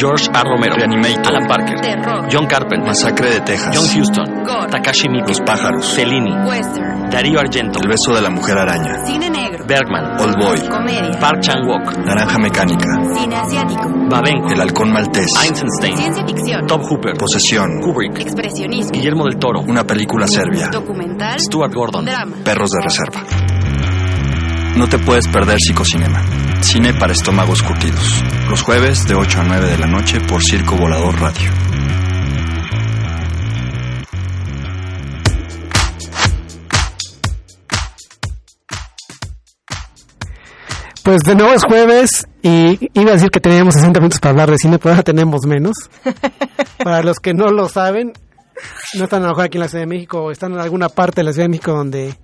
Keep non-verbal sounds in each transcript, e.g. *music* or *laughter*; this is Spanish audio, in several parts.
George A. Romero, Reanimator, Alan Parker, Terror. John Carpenter, Masacre de Texas, John Huston, Gore. Takashi Miike, Los pájaros, Fellini, Western. Darío Argento, El beso de la mujer araña, Cine negro. Bergman, Old Boy, Comedia. Park Chan-wook, Naranja Mecánica, Cine asiático. Babenco, El halcón maltés, Eisenstein, Ciencia ficción. Top Hooper, Posesión, Kubrick, Expresionismo. Guillermo del Toro, una película serbia, Documental. Stuart Gordon, Drama. Perros de reserva. No te puedes perder Psicocinema, cine para estómagos curtidos. Los jueves de 8 a 9 de la noche por Circo Volador Radio. Pues de nuevo es jueves y iba a decir que teníamos 60 minutos para hablar de cine, pero ahora tenemos menos. *laughs* para los que no lo saben, no están a lo mejor aquí en la Ciudad de México o están en alguna parte de la Ciudad de México donde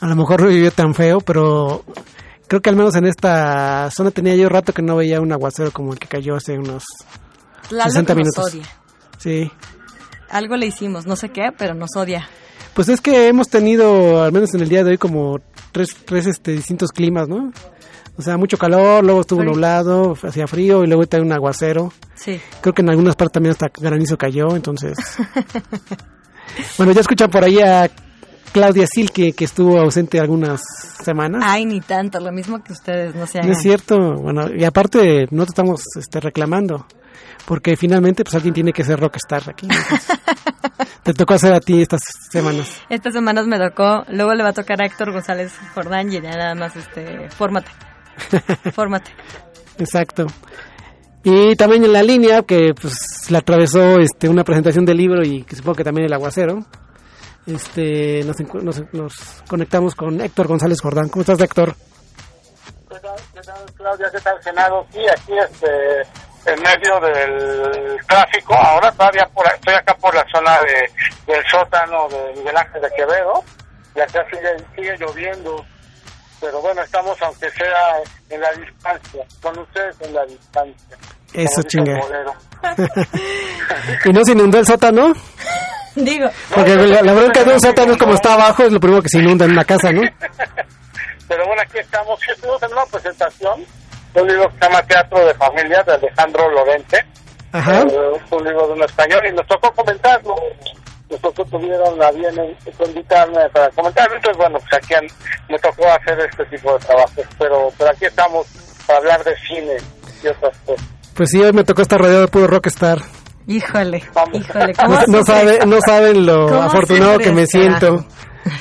a lo mejor no vivió tan feo, pero creo que al menos en esta zona tenía yo rato que no veía un aguacero como el que cayó hace unos Lalo 60 que nos minutos. odia. Sí. Algo le hicimos, no sé qué, pero nos odia. Pues es que hemos tenido, al menos en el día de hoy, como tres, tres este, distintos climas, ¿no? O sea, mucho calor, luego estuvo Frío. nublado, hacía frío y luego está un aguacero. Sí. Creo que en algunas partes también hasta granizo cayó, entonces... *laughs* bueno, ya escuchan por ahí a Claudia Silke, que estuvo ausente algunas semanas. Ay, ni tanto, lo mismo que ustedes, no se no es cierto, bueno, y aparte no te estamos este, reclamando, porque finalmente pues alguien tiene que ser rockstar aquí. entonces, *laughs* te tocó hacer a ti estas semanas. Estas semanas me tocó, luego le va a tocar a Héctor González Jordán y ya nada más, este, fórmate. *laughs* Fórmate. Exacto. Y también en la línea, que pues la atravesó este, una presentación del libro y que supongo que también el aguacero, este, nos, nos, nos conectamos con Héctor González Jordán. ¿Cómo estás, Héctor? ¿Qué tal, qué tal, Claudia? ¿Qué tal, Senado? Sí, aquí este, en medio del tráfico. Ahora todavía por, estoy acá por la zona de, del sótano de Miguel Ángel de Quevedo. Y acá sigue, sigue lloviendo. Pero bueno, estamos aunque sea en la distancia. Con ustedes en la distancia. Eso, chinga. *laughs* ¿Y no se inundó el sótano? *laughs* Digo, Porque la, la bronca de un sótano es como está abajo, es lo primero que se inunda en una casa, ¿no? Pero bueno, aquí estamos. Sí, Estuvimos en una presentación de un libro que se llama Teatro de Familia de Alejandro Lorente. Ajá. Eh, es un libro de un español y nos tocó comentarlo. Nosotros tuvieron la bien en- en invitarme para comentarlo. Entonces, bueno, pues aquí an- me tocó hacer este tipo de trabajos. Pero, pero aquí estamos para hablar de cine y otras cosas. Pues sí, hoy me tocó estar rodeado de puro rockstar. Híjole, híjole, No, *laughs* ¿cómo no, sufre sabe, no saben lo ¿Cómo afortunado que me siento. carajo?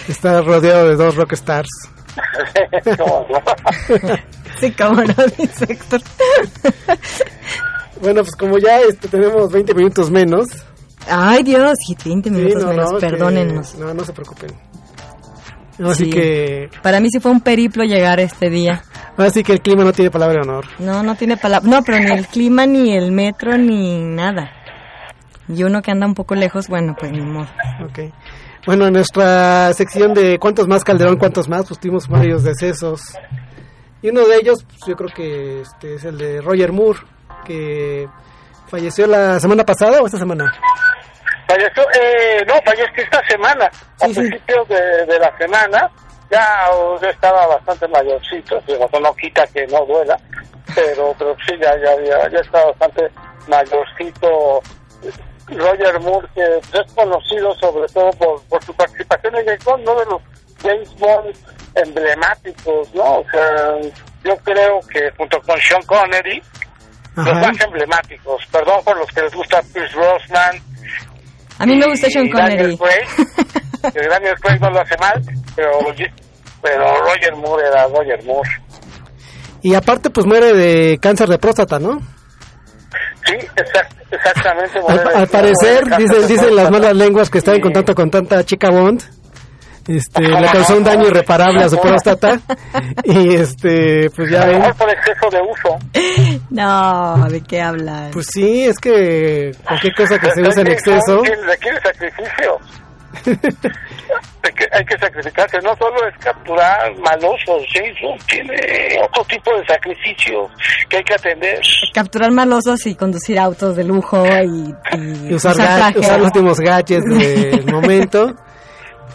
Estar rodeado de dos rockstars. *laughs* ¿Cómo no? Sí, cómo no, dice Héctor. *laughs* Bueno, pues como ya este, tenemos 20 minutos menos. Ay, Dios, y 20 Sí, minutos no, menos, no, que- perdónennos. no, no se preocupen. Así Sí. que, Para mí sí fue un periplo llegar este día. así que el clima no tiene palabra de honor. No, no tiene palabra. No, pero ni el clima, ni el metro, ni nada. Y uno que anda un poco lejos, bueno, pues ni modo. Ok. Bueno, en nuestra sección de cuántos más Calderón, cuántos más, pues tuvimos varios decesos. Y uno de ellos, pues, yo creo que este es el de Roger Moore, que falleció la semana pasada o esta semana. Falleció, eh, no, falleció esta semana, a Sí, sí. principios de, de la semana. Ya yo estaba bastante mayorcito, digo, no quita que no duela, pero, pero sí, ya, ya, ya, ya estaba bastante mayorcito. Roger Moore, que es conocido sobre todo por, por su participación en James Bond, uno de los James Bond emblemáticos, ¿no? O sea, yo creo que junto con Sean Connery, los más emblemáticos, perdón por los que les gusta Pierce Brosnan, A mí me gusta Sean Daniel Connery. Craig, *laughs* que Daniel Craig no lo hace mal, pero, pero Roger Moore era Roger Moore. Y aparte, pues muere de cáncer de próstata, ¿no? Sí, exact- exactamente. Al, al parecer, dicen, dicen las malas lenguas que está en contacto con tanta chica Bond, este, le causó un daño irreparable a su próstata y este, pues ya ven, por exceso de uso. No, ¿de qué hablas? pues sí, es que cualquier cosa que se use en Requiere- exceso, Requiere sacrificio. *laughs* Requiere- Hay que sacrificarse, no solo es capturar malosos, sí, eso tiene otro tipo de sacrificio que hay que atender. Capturar malosos y conducir autos de lujo y, y y usar, los últimos gadgets del *laughs* momento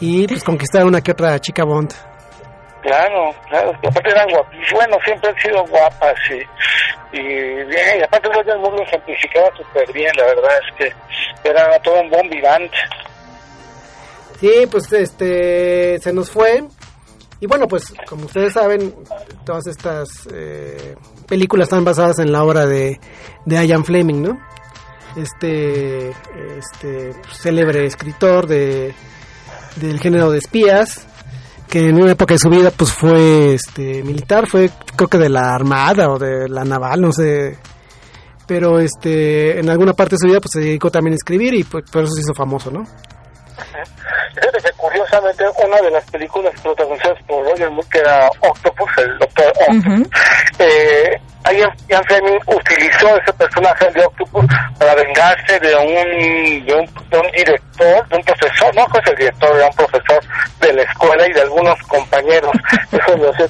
y pues conquistar una que otra chica Bond. Claro, claro, que aparte eran guapísimas, bueno, siempre han sido guapas y, y bien, y aparte Roger Moore lo ejemplificaba súper bien, la verdad es que era todo un bon vivant. Sí, pues este se nos fue. Y bueno, pues como ustedes saben, todas estas eh, películas están basadas en la obra de, de Ian Fleming, ¿no? Este, este célebre escritor de, del género de espías, que en una época de su vida pues fue este militar, fue creo que de la armada o de la naval, no sé. Pero este en alguna parte de su vida pues se dedicó también a escribir y pues, por eso se hizo famoso, ¿no? Fíjate que curiosamente una de las películas protagonizadas por Roger Moore, que era Octopus, el Doctor Octopus, eh, Ian, Fleming utilizó ese personaje de Octopus para vengarse de un, de un, de un director, de un profesor, no es el director, era un profesor de la escuela y de algunos compañeros. *laughs* Eso lo hacía-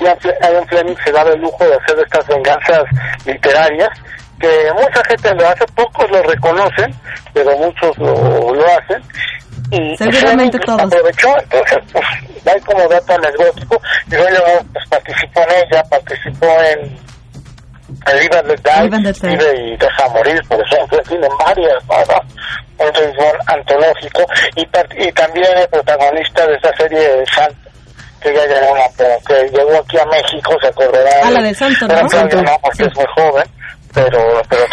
Ian Fle- Ian Fleming se daba el lujo de hacer estas venganzas literarias que mucha gente lo hace, pocos lo reconocen, pero muchos lo, lo hacen. Y Seguramente todos. aprovechó, entonces, pues, hay como dato anecdótico, y luego pues, participó en ella, participó en el Live and Let Die. Vive y Deja Morir, por ejemplo, en fin, en varias, ¿no? un béisbol antológico, y, y también el protagonista de esa serie de Santo, que ya llegó, a- que llegó aquí a México, se acordará. Ah, la de Santo, ¿no? Claudio no, porque Sí. es muy joven, pero, pero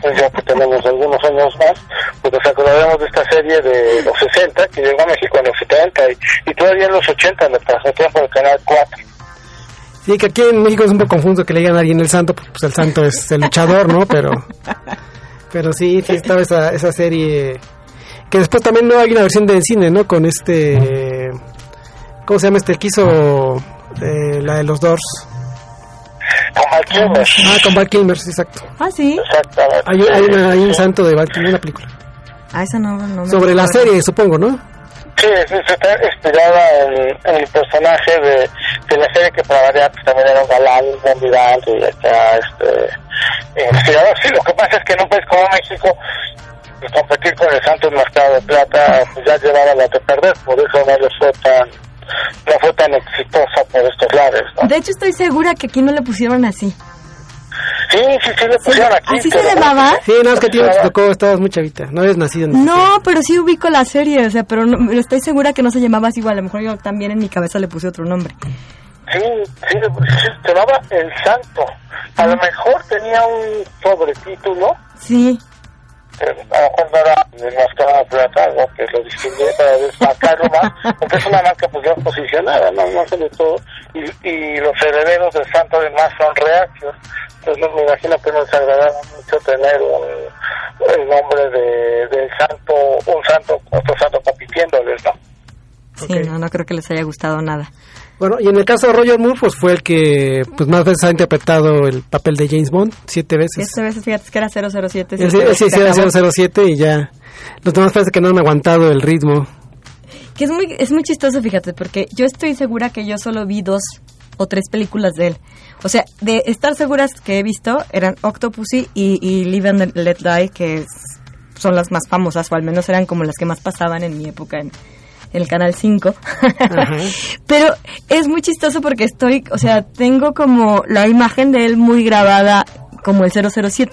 pues ya que tenemos algunos años más, pues nos acordaremos de esta serie de los 60, que llegó a México en los 70, y, y todavía en los 80 la transmitían por el Canal 4. Sí, que aquí en México es un poco confuso que le digan a alguien el santo, pues el santo es el luchador, ¿no? Pero, pero sí, sí estaba esa, esa serie que después también no hay una versión de cine, ¿no? Con este, ¿cómo se llama este? El eh, la de los Doors. Con Val Kilmer. Ah, con Val Kilmer, sí, exacto. Ah, sí. Exactamente. Hay, hay, una- hay un santo de Val Kilmer, una película. Ah, esa no, no me Sobre la acuerdo. serie, supongo, ¿no? Sí, sí, sí, está inspirada en, en el personaje de, de la serie que para variar pues, también era un galán, un candidato y acá, este, inspirado. Sí, lo que pasa es que en un país como México, pues, competir con el Santos Mercado de Plata, pues ya llevaba la de perder, por eso no le fue tan, no fue tan exitosa por estos lares, ¿no? De hecho, estoy segura que aquí no le pusieron así. Sí, sí, sí, le pusieron aquí. ¿Así se llamaba? Sí, no, es que no te tocó, estabas muy chavita, no habías nacido en No, pero sí ubico la serie, o sea, pero, no- pero estoy segura que no se llamaba así igual. A lo mejor yo también en mi cabeza le puse otro nombre. Sí, sí, sí, se llamaba El Santo. A lo mejor tenía un sobretítulo, Sí. A lo mejor no era de Mascarada Plata, algo que lo distingue para desmarcarlo más, porque es una marca pues ya posicionada, no, no sé de todo, y, y los herederos del Santo además son reacios, entonces me imagino que no les agradaba mucho tener un, el nombre de, del Santo, un Santo, otro Santo compitiéndoles, ¿no? Sí, no, no creo que les haya gustado nada. Bueno, y en el caso de Roger Moore, pues fue el que pues más veces ha interpretado el papel de James Bond, siete veces. Esta vez fíjate que era 007. Él sí, sí, sí era acabó. 007 y ya. Los demás parece que no han aguantado el ritmo. Que es muy, es muy chistoso, fíjate, porque yo estoy segura que yo solo vi dos o tres películas de él. O sea, de estar seguras que he visto eran Octopussy y, y Live and Let Die, que es- son las más famosas, o al menos eran como las que más pasaban en mi época en, en el Canal 5. *laughs* Pero es muy chistoso porque estoy, o sea, tengo como la imagen de él muy grabada como el 007.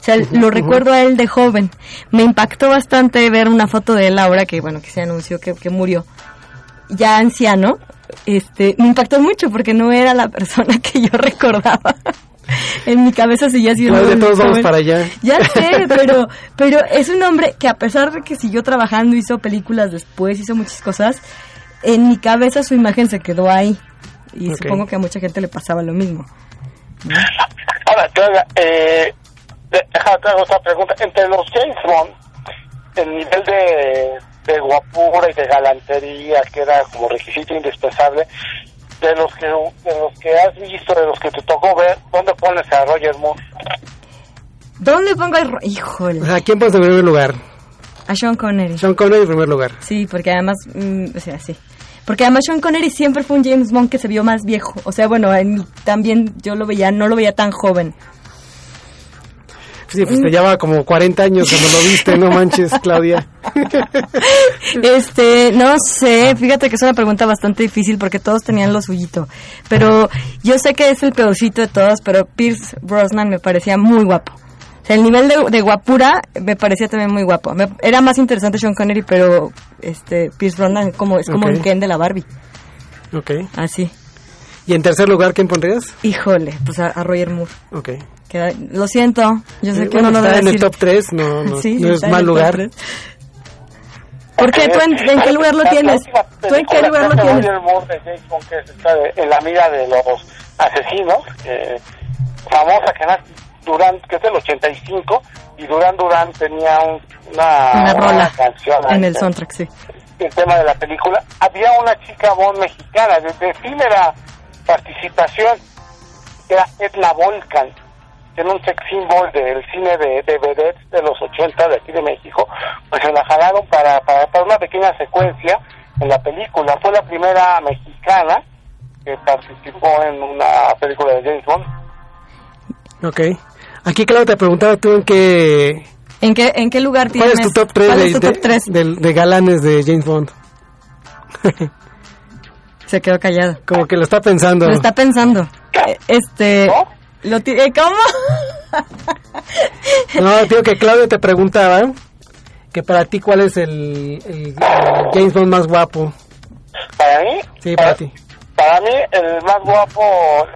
O sea, lo recuerdo a él de joven. Me impactó bastante ver una foto de él ahora que, bueno, que se anunció que, que murió. Ya anciano. Este, me impactó mucho porque no era la *laughs* persona que yo recordaba. *laughs* en mi cabeza seguía siendo Pues de todos vamos para allá. Ya sé, *laughs* pero, pero es un hombre que a pesar de que siguió trabajando, hizo películas después, hizo muchas cosas, en mi cabeza su imagen se quedó ahí. Y supongo que a mucha gente le pasaba lo mismo. Ahora, haga, eh, de- déjame te hago otra pregunta. Entre los James Bond, el nivel de, de guapura y de galantería, que era como requisito indispensable, de los que de los que has visto, de los que te tocó ver, ¿dónde pones a Roger Moore? ¿Dónde pongo el... Híjole. O sea, ¿quién pones en primer lugar? A Sean Connery. Sean Connery en primer lugar. Sí, porque además, mm, o sea, sí. Porque además Sean Connery siempre fue un James Bond que se vio más viejo. O sea, bueno, en- también yo lo veía, no lo veía tan joven. Sí, pues te llevaba como 40 años cuando lo viste, no manches, Claudia. Este, no sé, fíjate que es una pregunta bastante difícil porque todos tenían lo suyito. Pero yo sé que es el peorcito de todos, pero Pierce Brosnan me parecía muy guapo. O sea, el nivel de, de guapura me parecía también muy guapo. Me- era más interesante Sean Connery, pero este Pierce Brosnan como, es como Ok. un Ken de la Barbie. Ok. Así. ¿Y en tercer lugar quién pondrías? Híjole, pues a, a Roger Moore. Ok. Que- lo siento, yo sé Eh, que bueno, uno no está debe en el top 3, no, no, *laughs* Sí, no es mal lugar. ¿Por qué? ¿Tú en, en qué lugar lo tienes? ¿Tú en qué lugar lo tienes? Roger Moore de James Bond, que es esta de- en la mira de los asesinos, eh, famosa que nace Durán, que es del 85, y Durán Durán tenía un- una, Una rola canción en ahí, el soundtrack, sí. el tema de la película. Había una chica Bond mexicana, desde primera participación, era Edna Volcan, que era un sex symbol del cine de, de vedettes de los 80 de aquí de México, pues se la jalaron para, para, para una pequeña secuencia en la película. Fue la primera mexicana que participó en una película de James Bond. Ok. Aquí, Claudia, te preguntaba tú en qué... ¿En qué, ¿En qué lugar ¿Cuál tienes? es tu top 3 ¿Cuál de, es tu de- top 3? de- de galanes de James Bond? *laughs* Se quedó callado. Como que lo está pensando. Lo está pensando. Este... Lo ti- eh, ¿Cómo? *laughs* No, digo que Claudia te preguntaba que para ti cuál es el, el- el James Bond más guapo. Para mí, Sí, para ti. Para mí, el más guapo,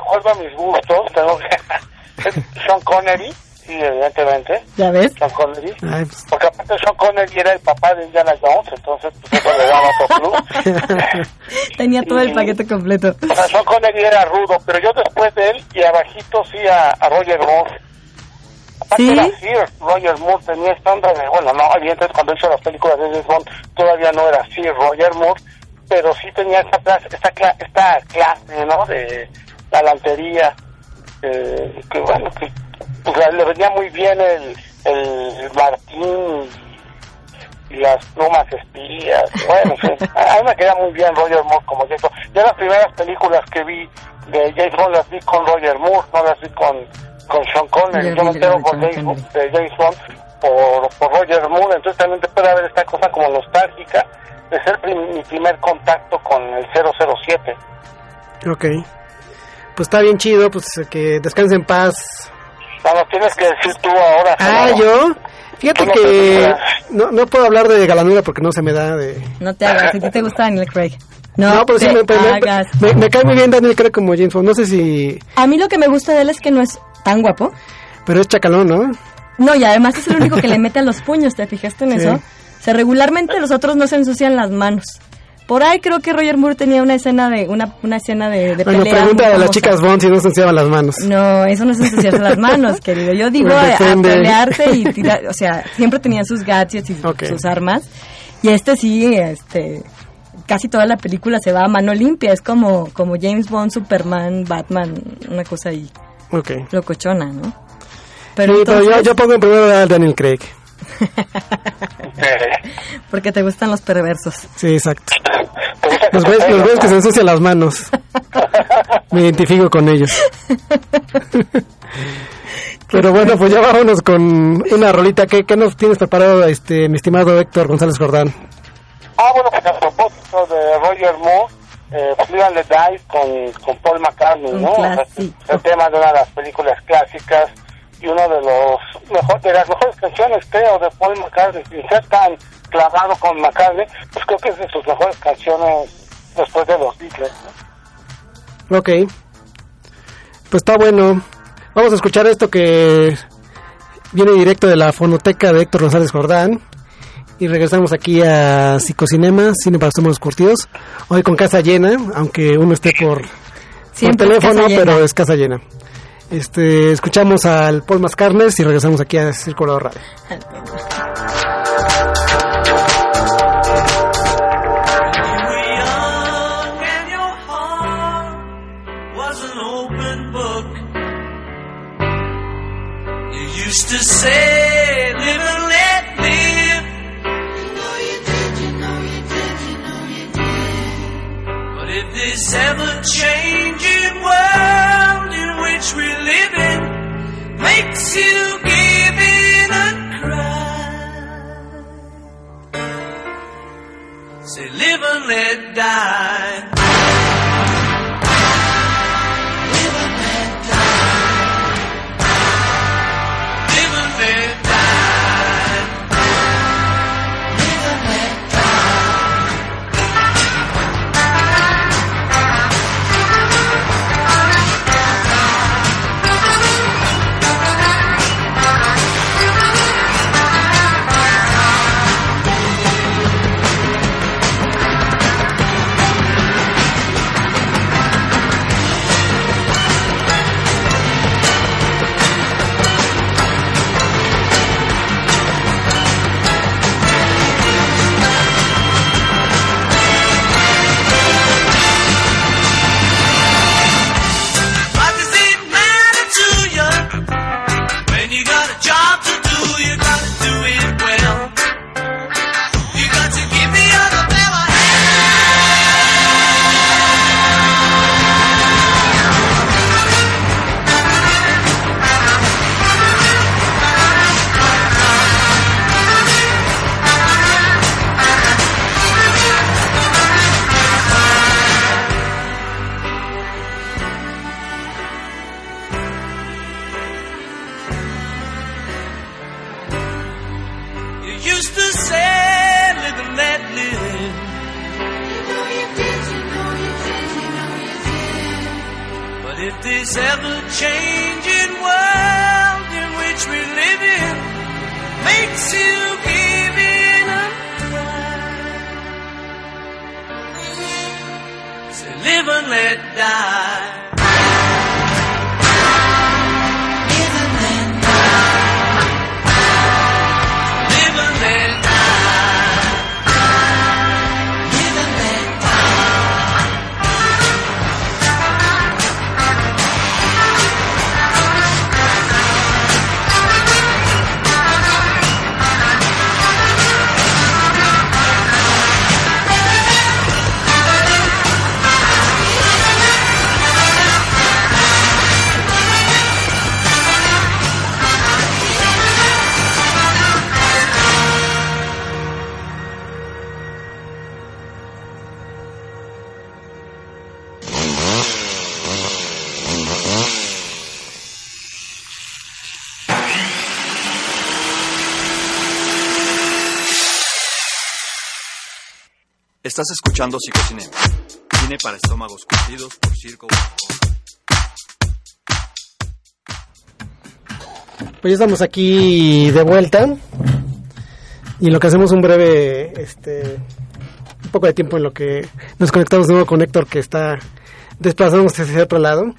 vuelvo a mis gustos, tengo que... *laughs* es Sean Connery, sí, evidentemente. ¿Ya ves? Sean Connery. Ay, pues, Porque aparte Sean Connery era el papá de Indiana Jones, entonces pues eso le daba otro plus. *laughs* Tenía todo el paquete completo. O sea, Sean Connery era rudo, pero yo después de él y abajito sí a, a Roger Moore. Aparte ¿Sí? era Sir Roger Moore, tenía estándar de, bueno, no, evidentemente cuando hizo las películas de James Bond todavía no era Sir Roger Moore, pero sí tenía esta clase, esta, cla- esta clase, ¿no? De galantería, eh, que bueno, que pues, le venía muy bien el, el Martín y las plumas espías, bueno, en fin, a mí me queda muy bien Roger Moore como Bond. Ya las primeras películas que vi de James Bond las vi con Roger Moore, no las vi con, con Sean Connery, Yo me entero por James, de James Bond por, por Roger Moore, entonces también te puede haber esta cosa como nostálgica de ser prim- mi primer contacto con el 007. ok. Pues está bien chido, pues que descanse en paz. Bueno, tienes que decir tú ahora. Ah, yo. Fíjate no que te no, no puedo hablar de galanura porque no se me da de... No te hagas. Si a ti te gusta Daniel Craig. No, No, pero sí me, pero me- hagas. me, me cae muy bien Daniel Craig como James Bond. No sé si... A mí lo que me gusta de él es que no es tan guapo. Pero es chacalón, ¿no? No, y además es el único que le mete a los puños, ¿te fijaste en *laughs* Sí. eso? O sea, regularmente los otros no se ensucian las manos. Por ahí creo que Roger Moore tenía una escena de una, una escena de, de Bueno, pelea pregunta a las chicas Bond si no se ensuciaban las manos. No, eso no es ensuciarse las manos, *laughs* querido. Yo digo a, a pelearse y *laughs* tirar, o sea, siempre tenían sus gadgets y sus armas. Y este sí, este, casi toda la película se va a mano limpia. Es como, como James Bond, Superman, Batman, una cosa ahí Ok. locochona, ¿no? Sí, Pero, pero yo, entonces, yo pongo en primer lugar a Daniel Craig. *laughs* Porque te gustan los perversos. Sí, exacto. ¿te gusta que Los no? que se ensucian las manos. *laughs* Me identifico con ellos. Pero bueno, pues ya vámonos con una rolita. ¿Qué, qué nos tienes preparado, este, mi estimado Héctor González Jordán? Ah, bueno, pues a propósito de Roger Moore, eh, pues and Let Die con, con Paul McCartney, ¿no? El tema de una de las películas clásicas y uno de los mejor, de las mejores canciones, creo, de Paul McCartney. Sin ser tan clavado con McCartney, pues creo que es de sus mejores canciones después de los Beatles. ¿no? Ok. Pues está bueno. Vamos a escuchar esto que viene directo de la fonoteca de Héctor González Jordán. Y regresamos aquí a Psicocinema, Cine para Somos Curtidos. Hoy con casa llena, aunque uno esté por, por teléfono, casa llena. pero es casa llena. Este, escuchamos al Paul Mascarnes y regresamos aquí a Círculo Radio. Estás escuchando Psicocinema. Cine para estómagos curtidos por Circo. Pues ya estamos aquí de vuelta. Y lo que hacemos un breve, este, un poco de tiempo en lo que nos conectamos de nuevo con Héctor que está desplazándose hacia otro lado. *laughs*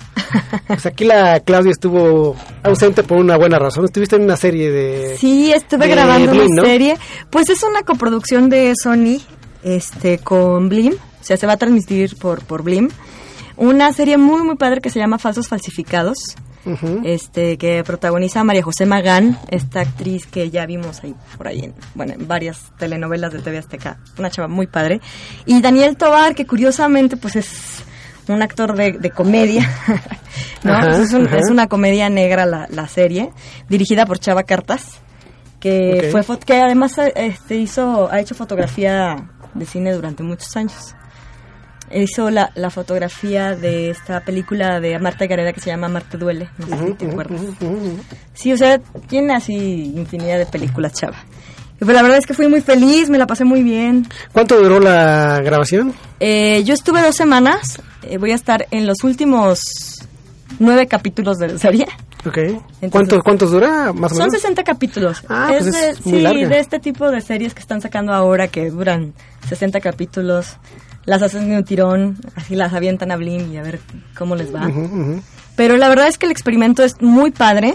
Pues aquí la Claudia estuvo ausente por una buena razón. Estuviste en una serie de... Sí, estuve de grabando Blim, una ¿no? serie. Pues es una coproducción de Sony este, con Blim. O sea, se va a transmitir por, por Blim. Una serie muy, muy padre que se llama Falsos Falsificados. Este que protagoniza a María José Magán, esta actriz que ya vimos ahí por ahí en, bueno, en varias telenovelas de TV Azteca, una chava muy padre, y Daniel Tobar, que curiosamente pues es un actor de, de comedia, *laughs* ¿no? Ajá, Pues es, un- ajá. es una comedia negra la, la serie, dirigida por Chava Cartas, que Ok. fue que además este, hizo, ha hecho fotografía de cine durante muchos años hizo la, la fotografía de esta película de Marta Gareda que se llama Marte Duele, no sé si te acuerdas. Sí, o sea, tiene así infinidad de películas, chava. Y pues la verdad es que fui muy feliz, me la pasé muy bien. ¿Cuánto duró la grabación? Eh, yo estuve dos semanas, eh, voy a estar en los últimos nueve capítulos de la serie. Ok. ¿Cuántos, ¿Cuántos dura, más o Son menos? 60 capítulos. Ah, es pues de, es muy sí, larga. de este tipo de series que están sacando ahora que duran 60 capítulos. Las hacen de un tirón, así las avientan a Blim y a ver cómo les va. Pero la verdad es que el experimento es muy padre.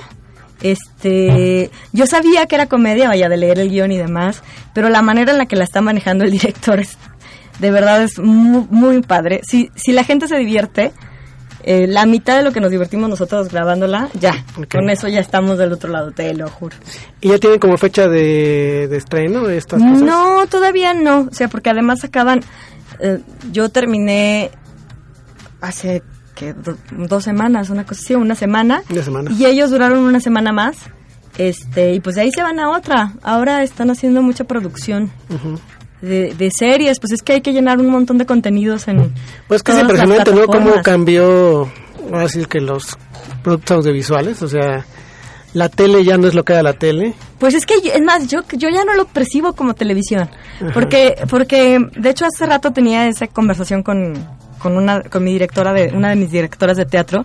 Este, yo sabía que era comedia, vaya, de leer el guion y demás, pero la manera en la que la está manejando el *laughs* director es, de verdad es muy, muy padre. Si, si la gente se divierte, eh, la mitad de lo que nos divertimos nosotros grabándola, ya. Con eso ya estamos del otro lado, te lo juro. ¿Y ya tienen como fecha de, de estreno de estas cosas? No, todavía no. O sea, porque además acaban. eh, yo terminé hace que do- dos semanas, una cosa así, una semana. Una semana. Y ellos duraron una semana más. Este, y pues de ahí se van a otra. Ahora están haciendo mucha producción Ujú. De, de series. Pues es que hay que llenar un montón de contenidos en. Pues que es impresionante, ¿no? Cómo cambió, ahora sí que los productos audiovisuales, o sea, la tele ya no es lo que era la tele. Pues es que, es más, yo, yo ya no lo percibo como televisión. Porque, porque de hecho, hace rato tenía esa conversación con, con, una, con mi directora, de una de mis directoras de teatro,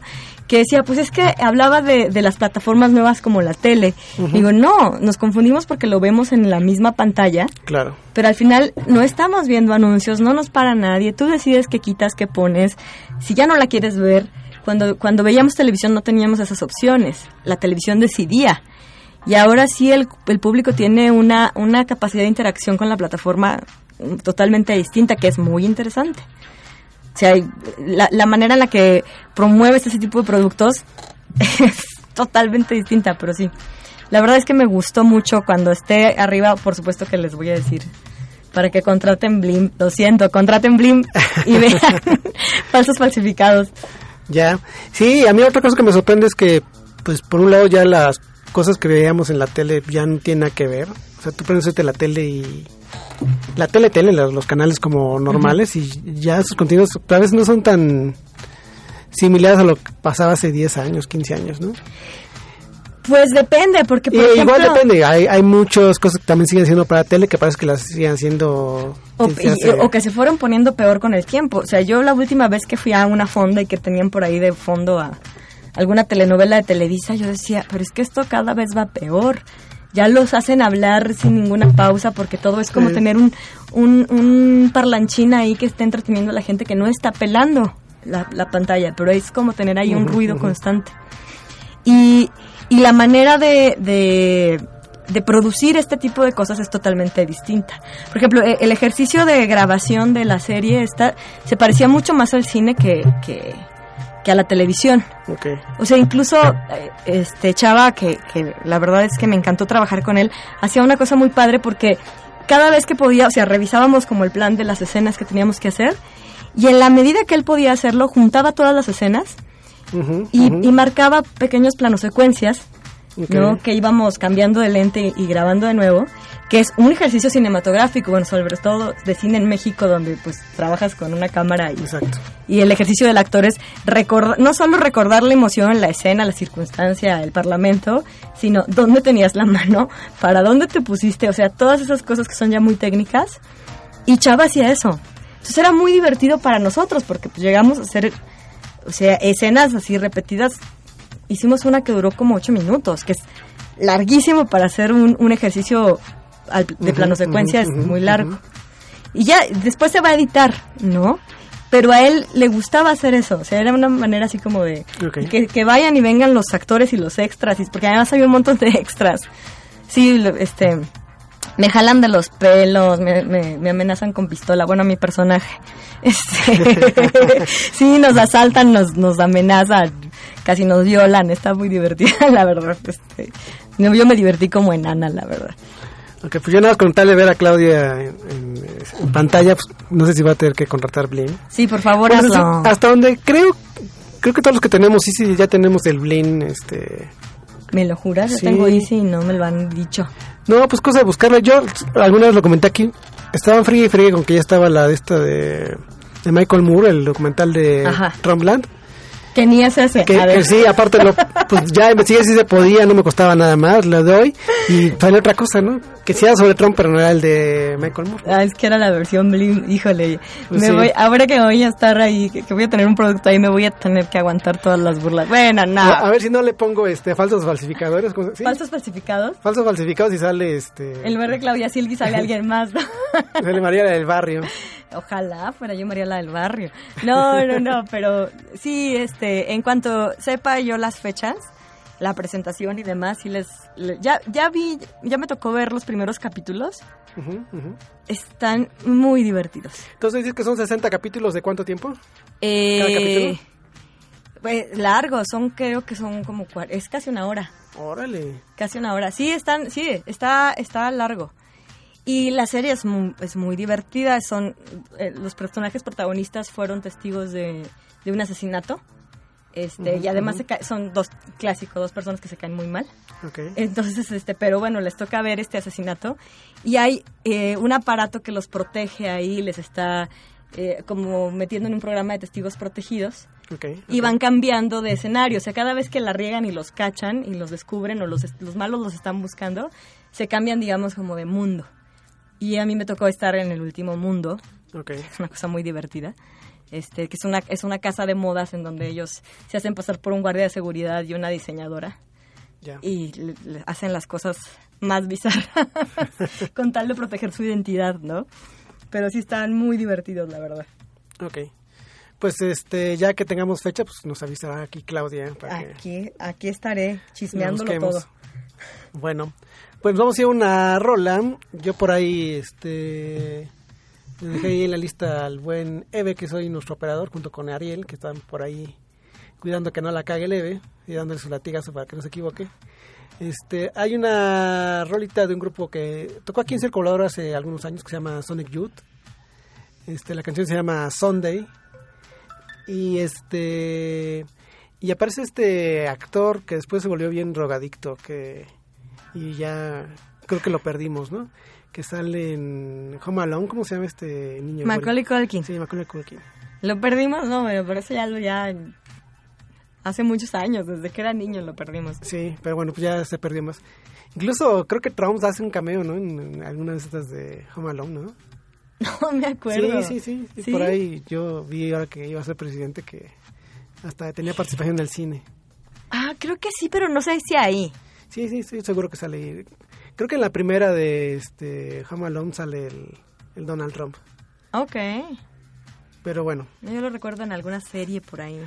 que decía, pues es que hablaba de, de las plataformas nuevas como la tele. Digo, no, nos confundimos porque lo vemos en la misma pantalla, Claro. pero al final no estamos viendo anuncios, no nos para nadie. Tú decides qué quitas, qué pones. Si ya no la quieres ver, cuando, cuando veíamos televisión no teníamos esas opciones. La televisión decidía. Y ahora sí el, el público tiene una, una capacidad de interacción con la plataforma mm, totalmente distinta, que es muy interesante. O sea, y la, la manera en la que promueves ese tipo de productos *laughs* es totalmente distinta, pero sí. La verdad es que me gustó mucho cuando esté arriba, por supuesto que les voy a decir, para que contraten Blim, lo siento, contraten Blim y vean *laughs* falsos falsificados. Ya. Sí, a mí otra cosa que me sorprende es que, pues, por un lado ya las cosas que veíamos en la tele ya no tienen nada que ver. O sea, tú prendes la tele y... La tele, tele, los, los canales como normales y ya sus contenidos a veces no son tan similares a lo que pasaba hace 10 años, 15 años, ¿no? Pues depende, porque ejemplo, igual depende, hay, hay muchas cosas que también siguen siendo para tele que parece que las siguen haciendo... O, desde y- hace- o que se fueron poniendo peor con el tiempo. O sea, yo la última vez que fui a una fonda y que tenían por ahí de fondo a alguna telenovela de Televisa, yo decía, pero es que esto cada vez va peor. Ya los hacen hablar sin ninguna pausa porque todo es como Sí. tener un, un, un parlanchín ahí que está entreteniendo a la gente que no está pelando la, la pantalla, pero es como tener ahí un ruido constante. Y, y la manera de, de, de producir este tipo de cosas es totalmente distinta. Por ejemplo, e- el ejercicio de grabación de la serie está, se parecía mucho más al cine que, que, que a la televisión. Ok. O sea, incluso eh, este Chava, que, que la verdad es que me encantó trabajar con él, hacía una cosa muy padre porque cada vez que podía, o sea, revisábamos como el plan de las escenas que teníamos que hacer y en la medida que él podía hacerlo, juntaba todas las escenas y, y marcaba pequeños planos secuencias, Ok. ¿no? Que íbamos cambiando de lente y grabando de nuevo, que es un ejercicio cinematográfico, bueno, sobre todo de cine en México, donde pues trabajas con una cámara y, Exacto. y el ejercicio del actor es recordar, no solo recordar la emoción, la escena, la circunstancia, el parlamento, sino dónde tenías la *laughs* mano, para dónde te pusiste, o sea, todas esas cosas que son ya muy técnicas. Y Chava hacía eso. Entonces era muy divertido para nosotros porque pues, llegamos a hacer, o sea, escenas así repetidas. Hicimos una que duró como ocho minutos, que es larguísimo para hacer un, un ejercicio al- de plano secuencia, es muy largo. Y ya después se va a editar, ¿no? Pero a él le gustaba hacer eso, o sea, era una manera así como de Ok. que, que vayan y vengan los actores y los extras, y- porque además hay un montón de extras. Sí, este, me jalan de los pelos, me, me, me amenazan con pistola, bueno, mi personaje. *laughs* Este, *laughs* sí, nos asaltan, nos, nos amenazan, casi nos violan, está muy divertida, *laughs* la verdad. Este, yo me divertí como enana, la verdad. Ok, pues yo nada más con tal de ver a Claudia en, en- en pantalla, pues no sé si va a tener que contratar Blim. Sí, por favor, Pues, hazlo. hasta donde creo, creo que todos los que tenemos, sí, sí, ya tenemos el Blim, este... ¿Me lo juras? Yo tengo Easy y no me lo han dicho. No, pues cosa de buscarla. Yo alguna vez lo comenté aquí. Estaban frío y frío con que ya estaba la de esta de, de Michael Moore, el documental de Ajá. Trumpland. Tenías ese. Que, a ver. que sí, aparte, lo, pues ya investigué si se podía, no me costaba nada más, le doy. Y salió otra cosa, ¿no? Que sí era sobre Trump, pero no era el de Michael Moore. Ah, es que era la versión Blim, híjole. Pues me sí. voy, ahora que voy a estar ahí, que, que voy a tener un producto ahí, me voy a tener que aguantar todas las burlas. Bueno, A, a nada. ver si no le pongo este falsos falsificadores. ¿cómo se- ¿sí? Falsos falsificados. Falsos falsificados y sale este. En lugar de Claudia Silvi sale alguien más. ¿no? *laughs* Sale María la del barrio. Ojalá fuera yo María la del barrio. No, no, no, pero sí, este, en cuanto sepa yo las fechas, la presentación y demás, sí les, le- ya, ya vi, ya me tocó ver los primeros capítulos. Están muy divertidos. Entonces dices que son 60 capítulos de cuánto tiempo? Eh, capítulo? Pues, largo, son creo que son como es casi una hora, Órale. casi una hora. Sí, están, sí, está, está largo. Y la serie es muy, es muy divertida. Son eh, los personajes protagonistas fueron testigos de, de un asesinato. Este, y además se ca- son dos clásicos, dos personas que se caen muy mal. Ok. Entonces, este, pero bueno, les toca ver este asesinato y hay eh, un aparato que los protege ahí, les está eh, como metiendo en un programa de testigos protegidos Ok. y van cambiando de escenario. O sea, cada vez que la riegan y los cachan y los descubren o los, los malos los están buscando, se cambian, digamos, como de mundo. Y a mí me tocó estar en el último mundo, es una cosa muy divertida. Este, que es una, es una casa de modas en donde ellos se hacen pasar por un guardia de seguridad y una diseñadora y le- le hacen las cosas más bizarras *laughs* con tal de proteger su identidad, ¿no? Pero sí están muy divertidos, la verdad. Ok. Pues este, ya que tengamos fecha, pues nos avisará aquí Claudia para que Aquí, aquí estaré lo chismeándolo todo. Bueno, pues vamos a ir a una rola. Yo por ahí, este, dejé ahí en la lista al buen Eve, que soy nuestro operador, junto con Ariel, que están por ahí cuidando que no la cague el Eve y dándole su latigazo para que no se equivoque. Este, hay una rolita de un grupo que tocó aquí en Circulador hace algunos años que se llama Sonic Youth. Este, la canción se llama Sunday. Y este y aparece este actor que después se volvió bien drogadicto que y ya creo que lo perdimos, ¿no? Que sale en Home Alone, ¿cómo se llama este niño? Macaulay Culkin. Sí, Macaulay Culkin. ¿Lo perdimos? No, pero por eso ya lo ya hace muchos años, desde que era niño lo perdimos. Sí, pero bueno, pues ya se perdió más. Incluso creo que Trump hace un cameo, ¿no? En, en alguna de estas de Home Alone, ¿no? *laughs* No me acuerdo. Sí, sí, sí, sí. ¿Sí? Por ahí yo vi ahora que iba a ser presidente que hasta tenía participación en el cine. Ah, creo que sí, pero no sé si ahí. Sí, sí, estoy seguro que sale. ahí. Creo que en la primera de este Home Alone sale el, el Donald Trump. Ok. Pero bueno, Yo lo recuerdo en alguna serie por ahí.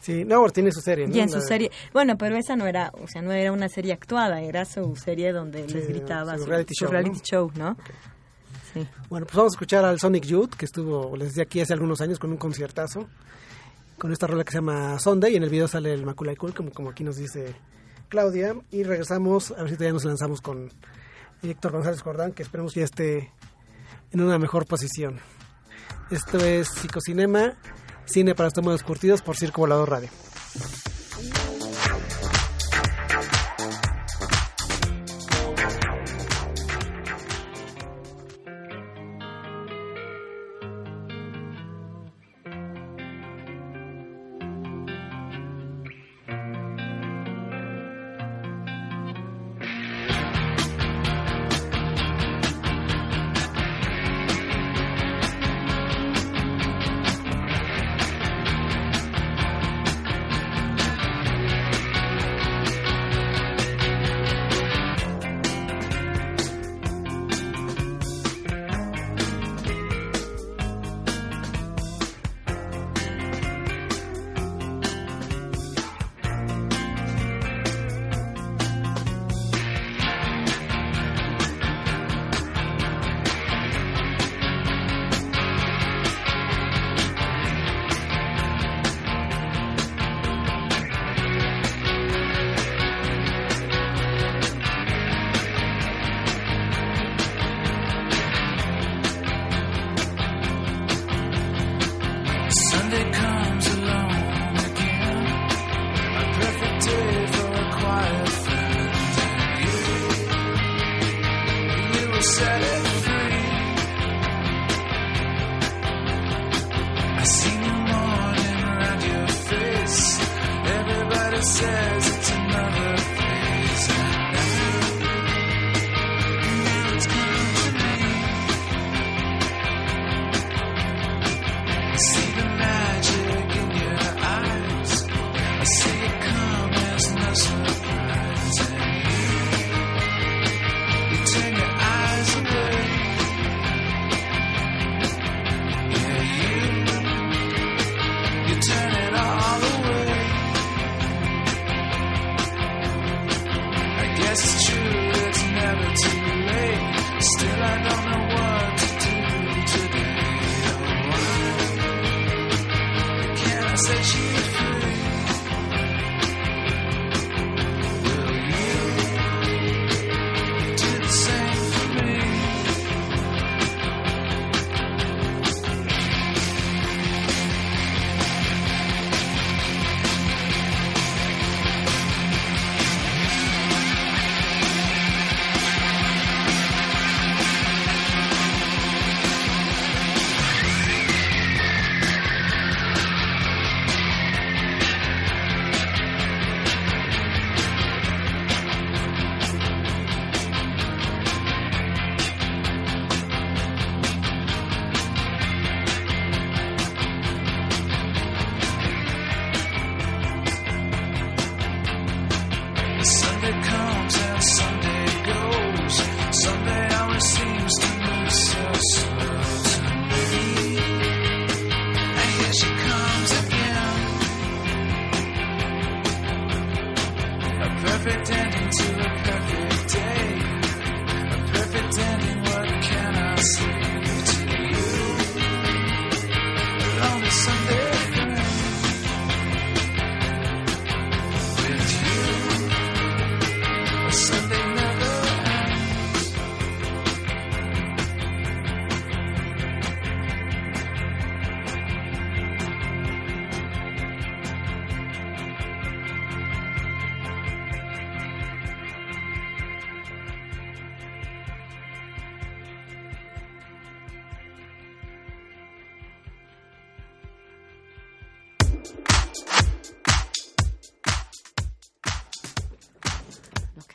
sí, no, tiene su serie, ¿no? Y en su serie. Bueno, pero esa no era, o sea, no era una serie actuada, era su serie donde Sí, les gritaba su su, reality su show, reality ¿no? show, ¿no? Sí. Bueno, pues vamos a escuchar al Sonic Youth, que estuvo, les decía aquí hace algunos años con un conciertazo, con esta rola que se llama Sunday, y en el video sale el Macaulay Culkin, como, como aquí nos dice Claudia, y regresamos, a ver si ya nos lanzamos con Héctor González Jordán, que esperemos ya esté en una mejor posición. Esto es Psicocinema, cine para estómagos curtidos por Circo Volador Radio.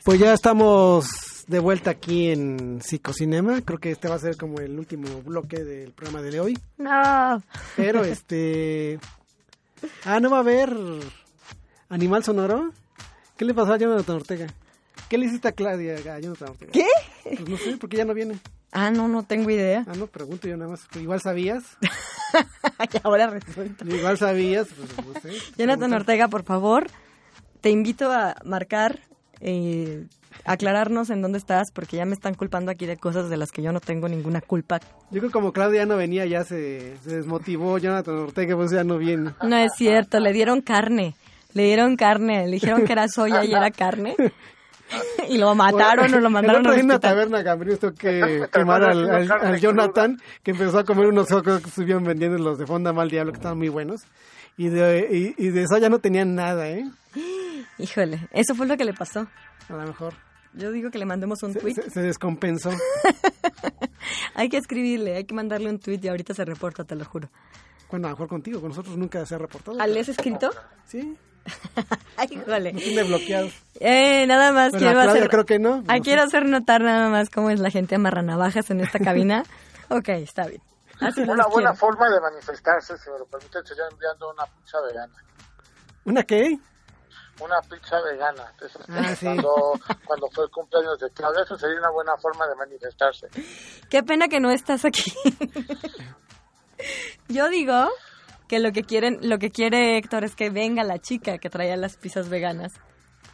Pues ya estamos de vuelta aquí en Psicocinema. Creo que este va a ser como el último bloque del programa de hoy. No. Pero este. Ah, no va a haber Animal Sonoro. ¿Qué le pasó a Jonathan Ortega? ¿Qué le hiciste a Claudia a Jonathan Ortega? ¿Qué? Pues no sé, porque ya no viene. Ah, no, no tengo idea. Ah, no, pregunto yo nada más. Igual sabías. *laughs* y ahora resulta. Igual sabías. Pues, no sé. *laughs* Jonathan Pregunta. Ortega, por favor, te invito a marcar, eh, aclararnos en dónde estás, porque ya me están culpando aquí de cosas de las que yo no tengo ninguna culpa. Yo creo que como Claudia ya no venía, ya se, se desmotivó Jonathan Ortega, pues ya no viene. No es cierto, le dieron carne. Le dieron carne, le dijeron que era soya y era carne. *laughs* y lo mataron o lo mandaron en una taberna Gambriel tuvo que *laughs* quemar al, al- al Jonathan, que empezó a comer unos cocos que estuvieron vendiendo los de Fonda Mal Diablo, que estaban muy buenos. Y de, y, y de eso ya no tenían nada, ¿eh? Híjole, eso fue lo que le pasó. A lo mejor. Yo digo que le mandemos un Se, tweet. se- se descompensó. *laughs* Hay que escribirle, hay que mandarle un tweet y ahorita se reporta, te lo juro. Bueno, a lo mejor contigo, con nosotros nunca se ha reportado. ¿Ah, ¿Le has escrito? Sí, *laughs* Ay, tiene bloqueados. Eh, nada más Bueno, quiero hacer... creo que no. Ah, No quiero sé. hacer notar nada más cómo es la gente amarranavajas en esta cabina. *laughs* ok, está bien. Así los *laughs* Una buena quiero. forma de manifestarse, si me lo permite, sería enviando una pizza vegana. ¿Una qué? Una pizza vegana. Eso Ah, sí. cuando, cuando fue el cumpleaños de Claudia, eso sería una buena forma de manifestarse. Qué pena que no estás aquí. Yo digo que lo que quieren, lo que quiere Héctor es que venga la chica que traía las pizzas veganas.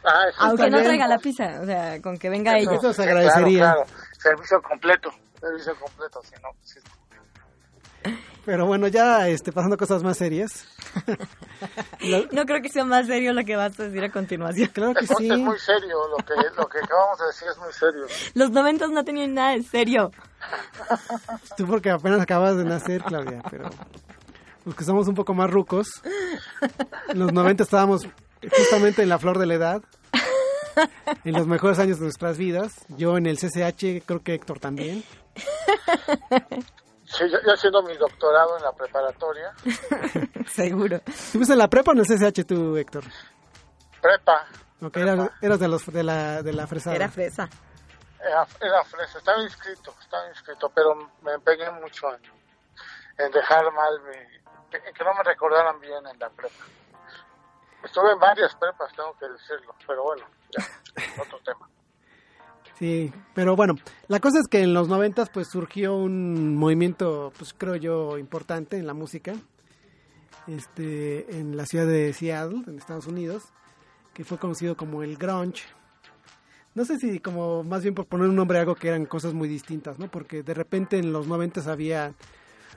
Ah, eso Aunque no traiga la pizza, o sea, con que venga ella. Eso se agradecería. Claro, claro. Servicio completo. Servicio completo, si no. sí. Pero bueno, ya este, pasando a cosas más serias. *laughs* Lo- No creo que sea más serio lo que vas a decir a continuación. claro que sí. es muy serio, lo que, lo que acabamos de decir es muy serio. Los noventas no tenían nada de serio. *laughs* Tú porque apenas acabas de nacer, Claudia, pero los que somos un poco más rucos, en los 90 estábamos justamente en la flor de la edad, en los mejores años de nuestras vidas. Yo en el CCH, creo que Héctor también. *laughs* Sí, yo, yo haciendo mi doctorado en la preparatoria, *laughs* Seguro. ¿Estuviste en la prepa o en el CCH tú, Héctor? prepa, Ok, eras, eras de, los, de, la, de la fresada. Era fresa. era, era fresa, estaba inscrito, estaba inscrito, pero me empeñé mucho en, en dejar mal mi, que, que no me recordaran bien en la prepa. Estuve en varias prepas, tengo que decirlo, pero bueno, ya, otro tema. Sí, pero bueno, la cosa es que en los noventas pues surgió un movimiento, pues creo yo, importante en la música, este, en la ciudad de Seattle, en Estados Unidos, que fue conocido como el grunge. No sé si como más bien por poner un nombre a algo que eran cosas muy distintas, ¿no? Porque de repente en los noventas había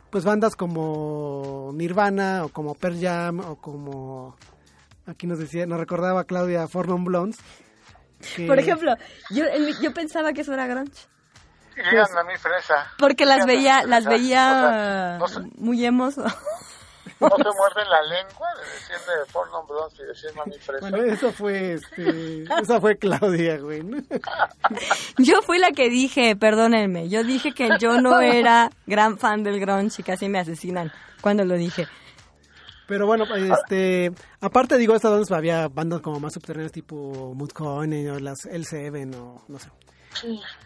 pues bandas como Nirvana o como Pearl Jam o como aquí nos decía, nos recordaba Claudia Four Non Blondes. Por ejemplo, yo, yo pensaba que eso era grunge. Díganme a mí fresa. Porque las a veía, las veía O sea, no, se, muy emos. no se muerden la lengua de decirle porno bronce y decirme a fresa. Bueno, eso fue, este, esa fue Claudia, güey. *laughs* Yo fui la que dije, perdónenme, yo dije que yo no *laughs* era gran fan del grunge y casi me asesinan cuando lo dije. Pero bueno, este, aparte digo, estas bandas había bandas como más subterráneas tipo Mudcoin o las L7 o no sé.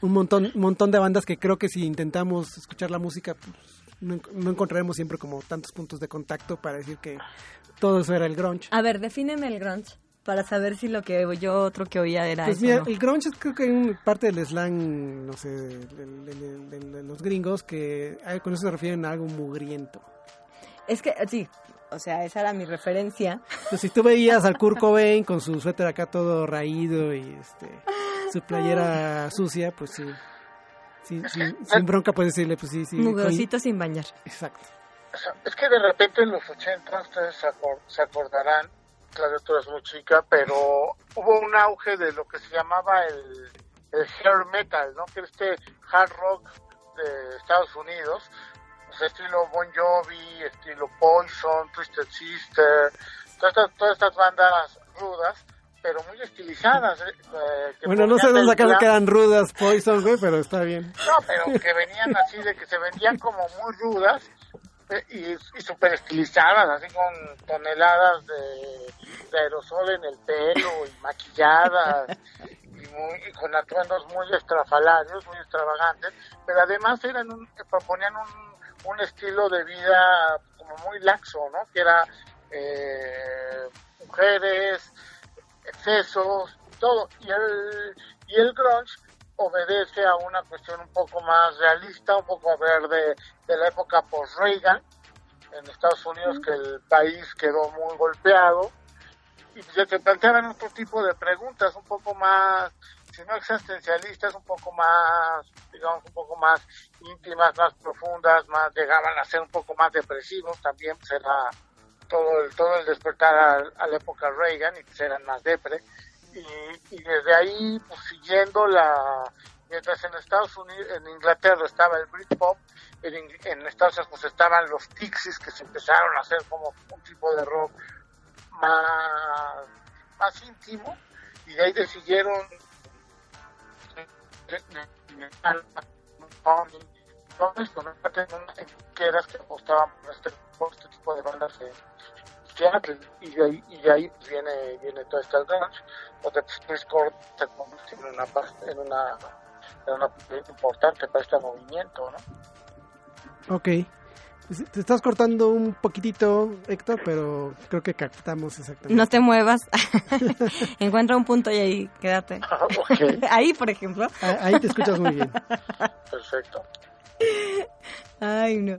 Un montón, un montón de bandas que creo que si intentamos escuchar la música, pues, no, en- no encontraremos siempre como tantos puntos de contacto para decir que todo eso era el grunge. A ver, defíneme el grunge para saber si lo que yo otro que oía era Pues eso. mira, no. el grunge es creo que un parte del slang, no sé, de, de- de- de- de los gringos que con eso se refieren a algo mugriento. Es que, sí, o sea, esa era mi referencia. Pues si tú veías al Kurt Cobain con su suéter acá todo raído y este su playera sucia, pues sí. Sí, sí, sin bronca puedes decirle, pues sí, sí. Mugrosito sin bañar. Exacto. O sea, es que de repente en los 80 ustedes se, acor- se acordarán, claro, tú eres muy chica, pero hubo un auge de lo que se llamaba el, el hair metal, ¿no? Que era este hard rock de Estados Unidos, sea, estilo Bon Jovi, estilo Poison, Twisted Sister, todas estas, todas estas bandas rudas, pero muy estilizadas. eh, eh, que Bueno, no sé dónde sacaron que eran rudas Poison, güey, pero está bien. no, pero que venían así de que se vendían como muy rudas eh, y, y súper estilizadas, así con toneladas de, de aerosol en el pelo y maquilladas y, muy, y con atuendos muy estrafalarios, muy extravagantes, pero además eran un, que proponían un, un estilo de vida como muy laxo, ¿no? Que era eh, mujeres, excesos, todo. Y el, y el grunge obedece a una cuestión un poco más realista, un poco a ver de, de la época post-Reagan en Estados Unidos, que el país quedó muy golpeado. Y se planteaban otro tipo de preguntas, un poco más, si no existencialistas, un poco más, digamos, un poco más íntimas, más profundas, más llegaban a ser un poco más depresivos también, pues era todo el, todo el despertar a, a la época Reagan y pues eran más depre. Y, y desde ahí, pues siguiendo la, mientras en Estados Unidos, en Inglaterra estaba el Britpop, en, en Estados Unidos pues estaban los Pixies que se empezaron a hacer como un tipo de rock más, más íntimo y de ahí le esto, ¿no? que apostaban por este, tipo de bandas de Seattle y de ahí, y de ahí viene, viene todo este grunge, donde Chris Cornell se en una, en una, en una importante para este movimiento, ¿no? Ok. Te estás cortando un poquitito, Héctor, pero creo que captamos exactamente. No te muevas. *laughs* Encuentra un punto y ahí quédate. ok, *laughs* Ahí, por ejemplo. Ah, Ahí te escuchas muy bien. perfecto. Ay, no.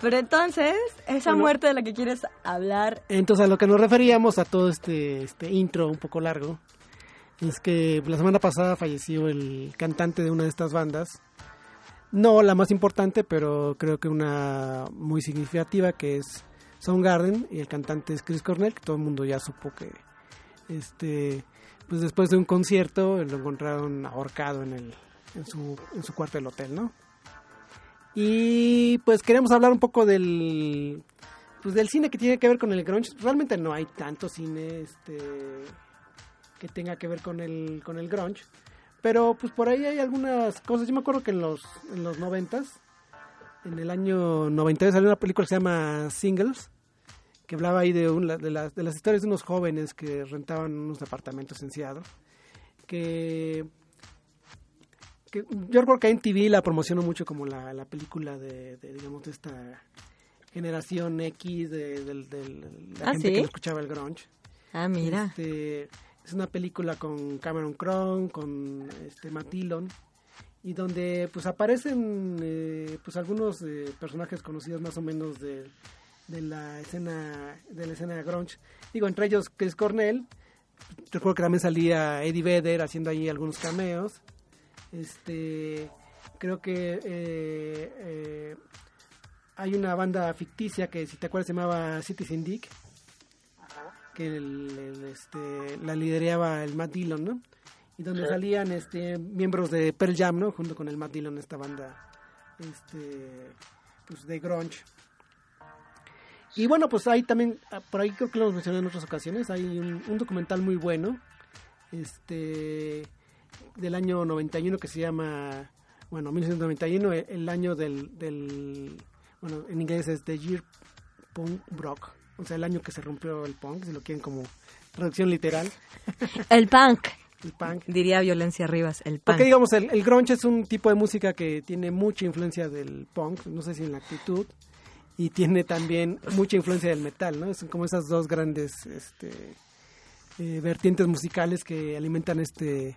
Pero entonces, esa Bueno. muerte de la que quieres hablar, Entonces, a lo que nos referíamos a todo este, este intro un poco largo, es que la semana pasada falleció el cantante de una de estas bandas. No la más importante, pero creo que una muy significativa, que es Soundgarden, y el cantante es Chris Cornell, que todo el mundo ya supo que este pues después de un concierto lo encontraron ahorcado en el en su, en su cuarto del hotel, ¿no? Y pues queremos hablar un poco del pues del cine que tiene que ver con el grunge. Realmente no hay tanto cine este que tenga que ver con el con el grunge, pero pues por ahí hay algunas cosas. Yo me acuerdo que en los en los noventas, en el año 92 salió una película que se llama Singles, que hablaba ahí de, un- de, las, de las historias de unos jóvenes que rentaban unos departamentos en Seattle, que, que yo recuerdo que en TV la promocionó mucho como la, la película de, de, digamos, de esta generación X, de, del- del- la ¿Ah, gente sí? que escuchaba el grunge. ah, mira. Este, es una película con Cameron Crowe, con este, Matt y donde pues aparecen eh, pues algunos eh, personajes conocidos más o menos de, de la escena de la escena grunge. Digo, entre ellos Chris Cornell, recuerdo que también salía Eddie Vedder haciendo ahí algunos cameos. Este, creo que eh, eh, hay una banda ficticia que si te acuerdas se llamaba Citizen Dick que el, el, este, la lideraba el Matt Dillon, ¿no? Y donde Sí. salían este, miembros de Pearl Jam, ¿no? Junto con el Matt Dillon, esta banda este, pues de grunge. Y bueno, pues hay también, ah, por ahí creo que lo hemos mencionado en otras ocasiones, hay un, un documental muy bueno, este, del año 91 que se llama, bueno, 1991, el, el año del, del, bueno, en inglés es The Year Punk Broke, o sea, el año que se rompió el punk, si lo quieren como traducción literal, *laughs* El punk, el punk. diría Violencia Rivas, el punk. Porque digamos, el, el grunge es un tipo de música que tiene mucha influencia del punk, no sé si en la actitud, y tiene también mucha influencia del metal, ¿no? Son como esas dos grandes este, eh, vertientes musicales que alimentan este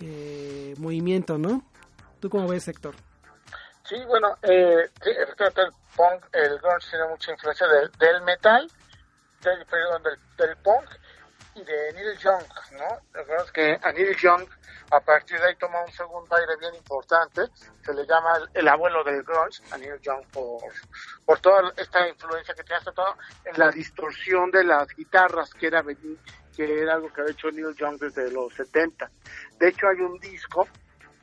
eh, movimiento, ¿no? ¿Tú cómo ves, Héctor? Sí, bueno, eh, sí, el punk, el grunge tiene mucha influencia del, del metal, del, perdón, del, punk y de Neil Young, ¿no? Recuerdas que a Neil Young a partir de ahí toma un segundo aire bien importante, se le llama el, el abuelo del grunge, a Neil Young por, por toda esta influencia que tiene hasta todo en la distorsión de las guitarras que era que era algo que había hecho Neil Young desde los 70. De hecho hay un disco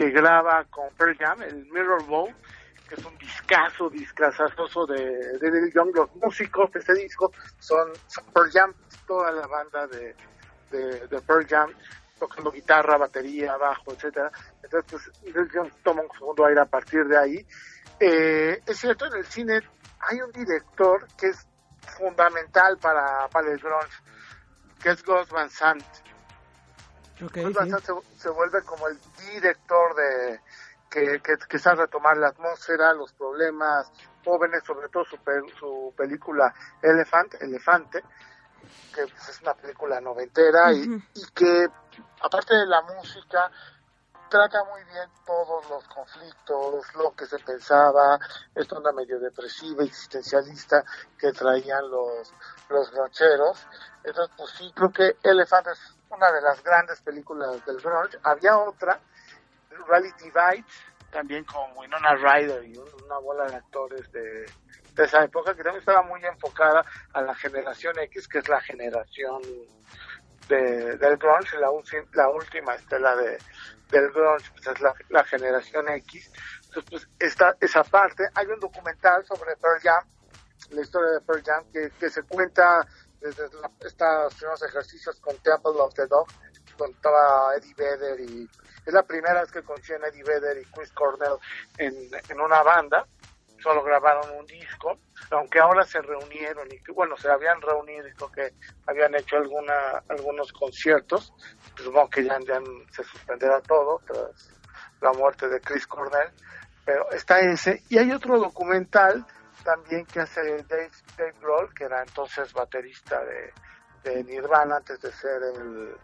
que graba con Pearl Jam, el Mirror Ball, que es un discazo, discazazoso de, de Neil Young. Los músicos de ese disco son, son Pearl Jam, toda la banda de, de, Pearl Jam, tocando guitarra, batería, bajo, etcétera. Entonces, pues, toma un segundo aire a partir de ahí. Eh, es cierto, en el cine hay un director que es fundamental para, para el grunge, que es Gus Van Sant. Ok, Gus sí. Van Sant se, se vuelve como el director de que, que, que sabe retomar la atmósfera, los problemas jóvenes, sobre todo su, su película Elephant, Elefante, que pues, es una película noventera y, y que, aparte de la música, trata muy bien todos los conflictos, lo que se pensaba, esta onda medio depresiva, existencialista que traían los, los rancheros. Entonces, pues sí, creo que Elephant es una de las grandes películas del grunge. Había otra, Reality Bites, también con Winona Ryder y un- una bola de actores de, esa época, que también estaba muy enfocada a la generación X, que es la generación de, del grunge, la, la última estela de, del grunge, pues es la, la generación X. Entonces, pues esta, esa parte, hay un documental sobre Pearl Jam, la historia de Pearl Jam, que, que se cuenta desde estos primeros ejercicios con Temple of the Dog, contaba Eddie Vedder y es la primera vez que coinciden Eddie Vedder y Chris Cornell en, en una banda, solo grabaron un disco, aunque ahora se reunieron y que, bueno, se habían reunido y creo que habían hecho alguna, algunos conciertos, supongo que ya, ya se suspenderá todo tras la muerte de Chris Cornell, pero está ese, y hay otro documental también que hace Dave, Dave Grohl, que era entonces baterista de, Nirvana antes de ser el,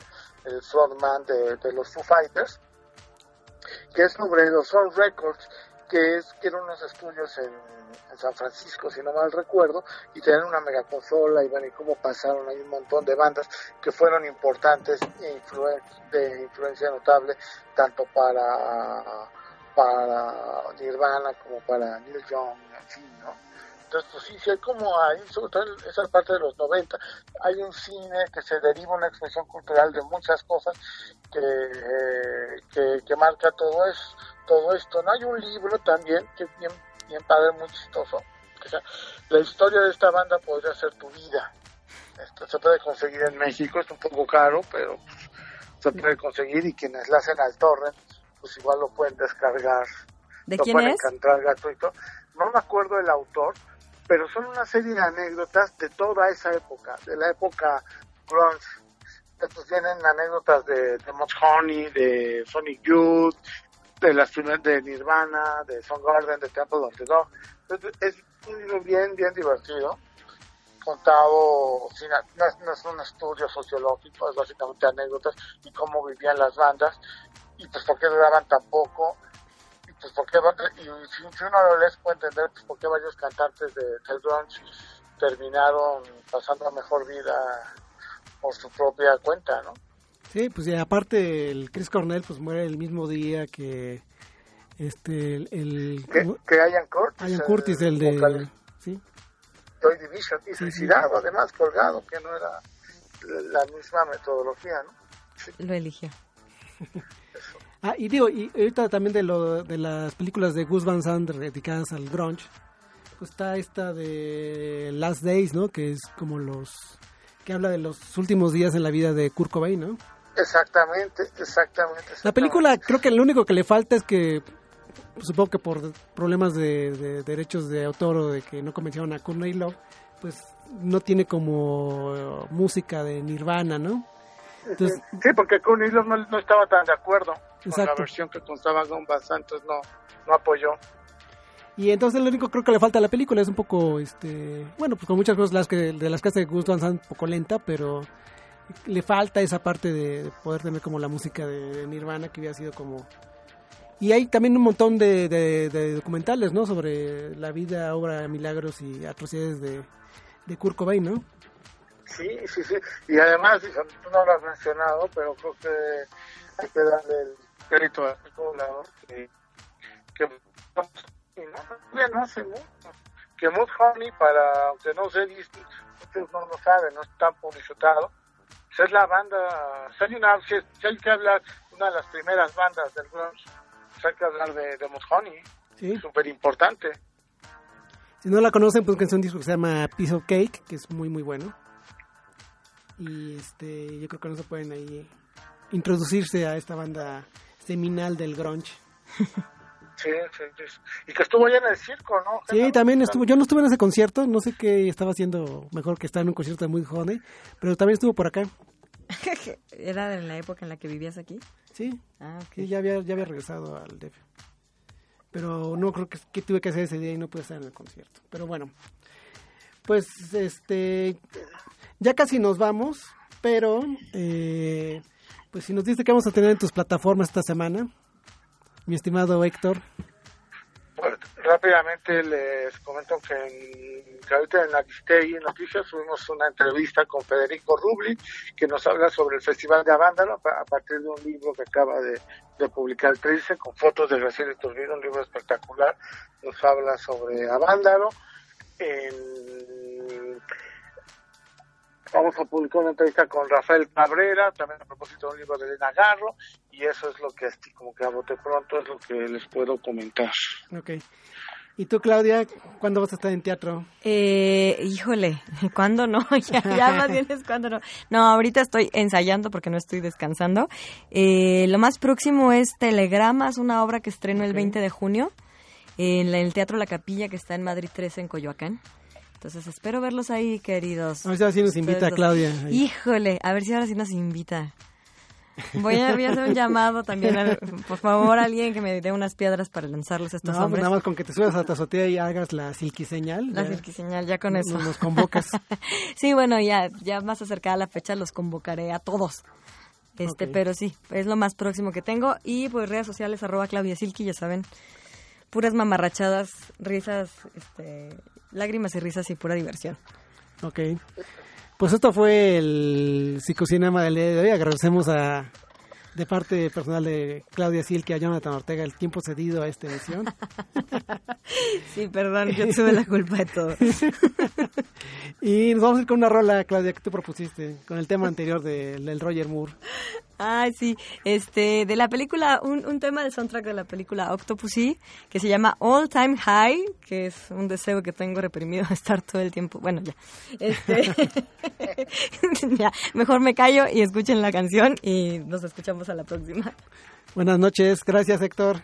el frontman de, los Foo Fighters, que es sobre los Soul Records, que es que eran unos estudios en, San Francisco, si no mal recuerdo, y tenían una megaconsola y bueno, y cómo pasaron ahí un montón de bandas que fueron importantes e influen- de influencia notable tanto para para Nirvana como para Neil Young, en fin, ¿no? Entonces, pues sí, sí hay como ahí, sobre todo en esa parte de los 90, hay un cine que se deriva una expresión cultural de muchas cosas que, eh, que, que marca todo, es, todo esto, ¿no? Hay un libro también que es bien, bien padre, muy chistoso, que sea, la historia de esta banda podría ser tu vida. Esto se puede conseguir en México, es un poco caro, pero pues, se puede conseguir y quienes la hacen al torrent, pues igual lo pueden descargar. ¿De lo quién pueden es? encontrar gratuito. No me acuerdo el autor, pero son una serie de anécdotas de toda esa época, de la época grunge. Entonces vienen anécdotas de, de Honey, de Sonic Youth, de las primeras de Nirvana, de Soundgarden, de Temple of the Dog. Es un libro bien, bien divertido, contado, sin, no, es, un estudio sociológico, es básicamente anécdotas y cómo vivían las bandas y pues por qué duraban tan poco pues por qué, y si, si uno lo lee puede entender pues por qué varios cantantes de, grunge terminaron pasando a mejor vida por su propia cuenta, ¿no? Sí, pues y aparte el Chris Cornell pues muere el mismo día que este el, el Que, que Ian Curtis, Ian Curtis el de sí Joy Division y Sí, sí. suicidado además colgado que no era la misma metodología, ¿no? Lo eligió. *laughs* Ah, y digo, y ahorita también de, lo, de las películas de Gus Van Sant dedicadas al grunge, pues está esta de Last Days, ¿no? Que es como los... que habla de los últimos días en la vida de Kurt Cobain, ¿no? Exactamente, exactamente. La película creo que lo único que le falta es que, pues, supongo que por problemas de, de derechos de autor o de que no convencieron a Courtney Love, pues no tiene como música de Nirvana, ¿no? Entonces, Sí, porque Courtney Love no, no estaba tan de acuerdo con la versión que constaba con Van Sant, entonces no, no apoyó. Y entonces lo único creo que le falta a la película es un poco, este, bueno, pues con muchas cosas las que, de las que hace Gus Van un poco lenta, pero le falta esa parte de, de poder tener como la música de Nirvana que hubiera sido como Y hay también un montón de, de- de documentales, ¿no? Sobre la vida, obra, milagros y atrocidades de, de Kurt Cobain, ¿no? Sí, sí, sí. Y además, tú no lo has mencionado, pero creo que hay que darle el crédito al poblador que, que bien hace mucho. Que Mood Honey, para, aunque no sé, ustedes no lo saben, no es tan publicitado, pues es la banda, si hay, una, si, hay que hablar, una de las primeras bandas del grunge, pues hay que hablar de, de Mood Honey, Sí. súper importante. Si no la conocen, pues es un disco que se llama Piece of Cake, que es muy, muy bueno. Y este, yo creo que no se pueden ahí introducirse a esta banda seminal del grunge. Sí, sí, sí. Y que estuvo ya en el circo, ¿no? Sí, también estuvo, yo no estuve en ese concierto, no sé qué estaba haciendo mejor que estar en un concierto de muy joven, pero también estuvo por acá. *laughs* ¿Era en la época en la que vivías aquí? Sí, Ah, ok. sí ya había, ya había regresado al DF. Pero no creo que, que tuve que hacer ese día y no pude estar en el concierto. Pero bueno, pues este, ya casi nos vamos, pero eh, pues si nos dice que vamos a tener en tus plataformas esta semana, mi estimado Héctor. Pues, rápidamente les comento que, en, que ahorita en Noticias tuvimos una entrevista con Federico Rubli que nos habla sobre el Festival de Avándalo a partir de un libro que acaba de, de publicar 13 con fotos de Graciela Iturbide, un libro espectacular. Nos habla sobre Avándalo. En- Vamos a publicar una entrevista con Rafael Cabrera, también a propósito de un libro de Elena Garro, y eso es lo que así como que a bote pronto es lo que les puedo comentar. Ok. ¿Y tú, Claudia, cuándo vas a estar en teatro? Eh, híjole, *laughs* ¿cuándo no? *laughs* ya, ya más bien es cuándo no. No, ahorita estoy ensayando porque no estoy descansando. Eh, lo más próximo es Telegramas, una obra que estreno el 20 de junio en la- el Teatro La Capilla que está en Madrid 13 en Coyoacán. Entonces espero verlos ahí, queridos. A ver si ahora sí nos invita. Claudia. ahí. Híjole, a ver si ahora sí nos invita. Voy a, voy a hacer un llamado también, al- por favor, alguien que me dé unas piedras para lanzarlos a estos No, pues nada más con que te subas a la azotea y hagas la silquiseñal. La ya cirquiseñal, ya con eso. Nos, convocas. *laughs* sí, bueno, ya, ya más acercada la fecha los convocaré a todos. Este, pero sí, es lo más próximo que tengo. Y pues redes sociales, arroba Claudia Silky, ya saben. Puras mamarrachadas, risas, este, lágrimas y risas y pura diversión. ok. Pues esto fue el psicocinema del día de hoy. Agradecemos a de parte personal de Claudia Silke a Jonathan Ortega el tiempo cedido a esta emisión. *laughs* Sí, perdón, yo tuve la culpa de todo. *laughs* y nos vamos a ir con una rola, Claudia, que tú propusiste, con el tema anterior de- del Roger Moore. Ay, sí, este, de la película, un, un tema del soundtrack de la película Octopussy, que se llama All Time High, que es un deseo que tengo reprimido de estar todo el tiempo, bueno, ya, este, *laughs* ya, mejor me callo y escuchen la canción y nos escuchamos a la próxima. Buenas noches, gracias Héctor.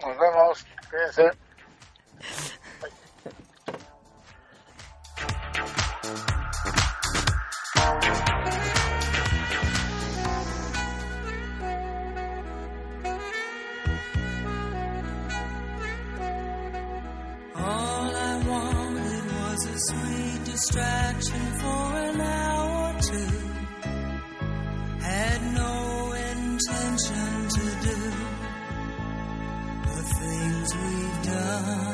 Nos vemos. Cuídense. Distraction for an hour or two. Had no intention to do the things we've done.